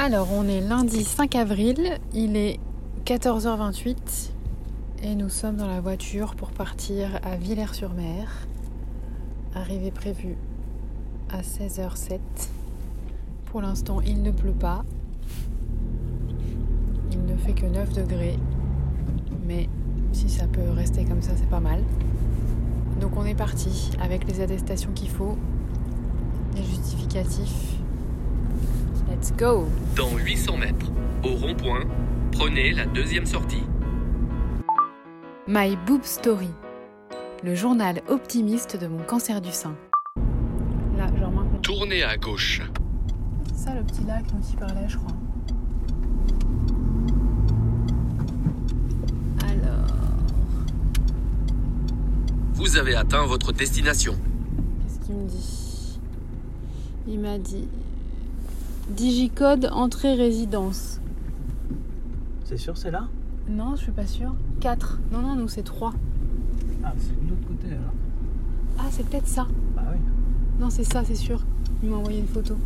Alors, on est lundi 5 avril, il est 14h28 et nous sommes dans la voiture pour partir à Villers-sur-Mer. Arrivée prévue à 16h07. Pour l'instant, il ne pleut pas. Il ne fait que 9 degrés. Mais si ça peut rester comme ça, c'est pas mal. Donc on est parti avec les attestations qu'il faut, les justificatifs. Let's go Dans 800 mètres, au rond-point, prenez la deuxième sortie. My Boob Story, le journal optimiste de mon cancer du sein. Là, genre maintenant. Tournez à gauche. C'est ça le petit lac dont il parlait, je crois. Alors, Vous avez atteint votre destination. qu'est-ce qu'il me dit? Il m'a dit Digicode entrée résidence. C'est sûr, c'est là? Non, je suis pas sûre. 4. Non, non, nous c'est 3. Ah, c'est de l'autre côté alors. Ah, c'est peut-être ça. Bah oui. Non, c'est ça, c'est sûr. Il m'a envoyé une photo.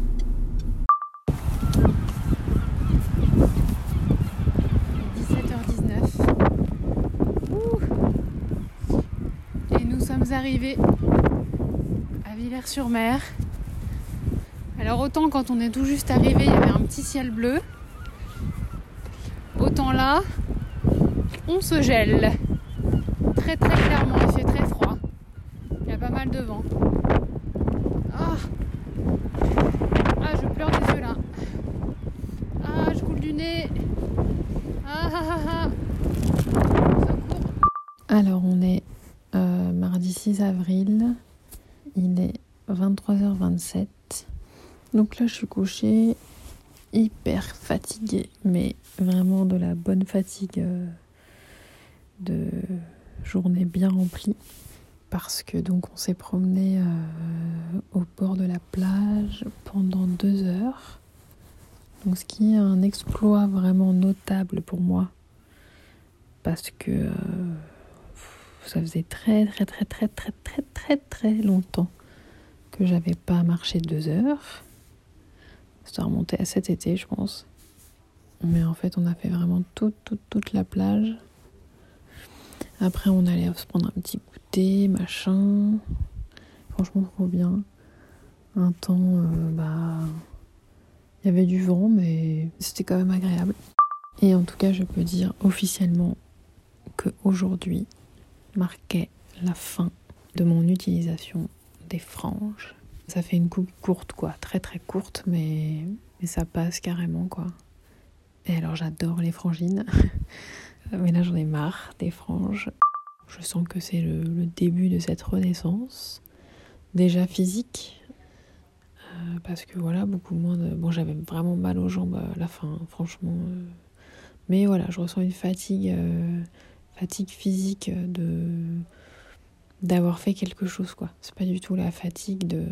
Il est 17h19. Ouh. Et nous sommes arrivés à Villers-sur-Mer. Alors autant quand on est tout juste arrivé, il y avait un petit ciel bleu. Autant là, on se gèle. Très très clairement, il fait très froid. Il y a pas mal de vent. Ah, ah je pleure des yeux là. Ah, je coule du nez. Ah, ah, ah, ah. Alors, on est euh, mardi 6 avril. Il est 23h27. Donc là, je suis couchée hyper fatiguée, mais vraiment de la bonne fatigue euh, de journée bien remplie parce que donc on s'est promené euh, au bord de la plage pendant deux heures. Donc ce qui est un exploit vraiment notable pour moi parce que euh, ça faisait très très très très très très très très longtemps que j'avais pas marché deux heures. Ça remontait à cet été, je pense. Mais en fait, on a fait vraiment toute toute toute la plage. Après, on allait se prendre un petit goûter, machin. Franchement, trop bien. Un temps, euh, bah. Il y avait du vent, mais c'était quand même agréable. Et en tout cas, je peux dire officiellement que aujourd'hui marquait la fin de mon utilisation des franges. Ça fait une coupe courte, quoi. Très très courte, mais, mais ça passe carrément, quoi. Et alors, j'adore les frangines. Mais là, j'en ai marre des franges. Je sens que c'est le, début de cette renaissance. Déjà physique. euh, parce que voilà, beaucoup moins de. Bon, j'avais vraiment mal aux jambes à la fin, franchement. euh. Mais voilà, je ressens une fatigue, euh, fatigue physique de d'avoir fait quelque chose, quoi. C'est pas du tout la fatigue de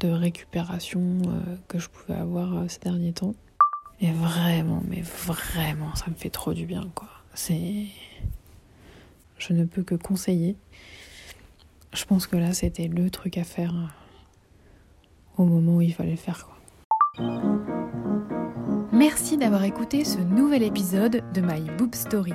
de récupération euh, que je pouvais avoir euh, ces derniers temps. Et vraiment, mais vraiment, ça me fait trop du bien, quoi. C'est. Je ne peux que conseiller. Je pense que là, c'était le truc à faire euh, au moment où il fallait le faire. Merci d'avoir écouté ce nouvel épisode de My Boob Story.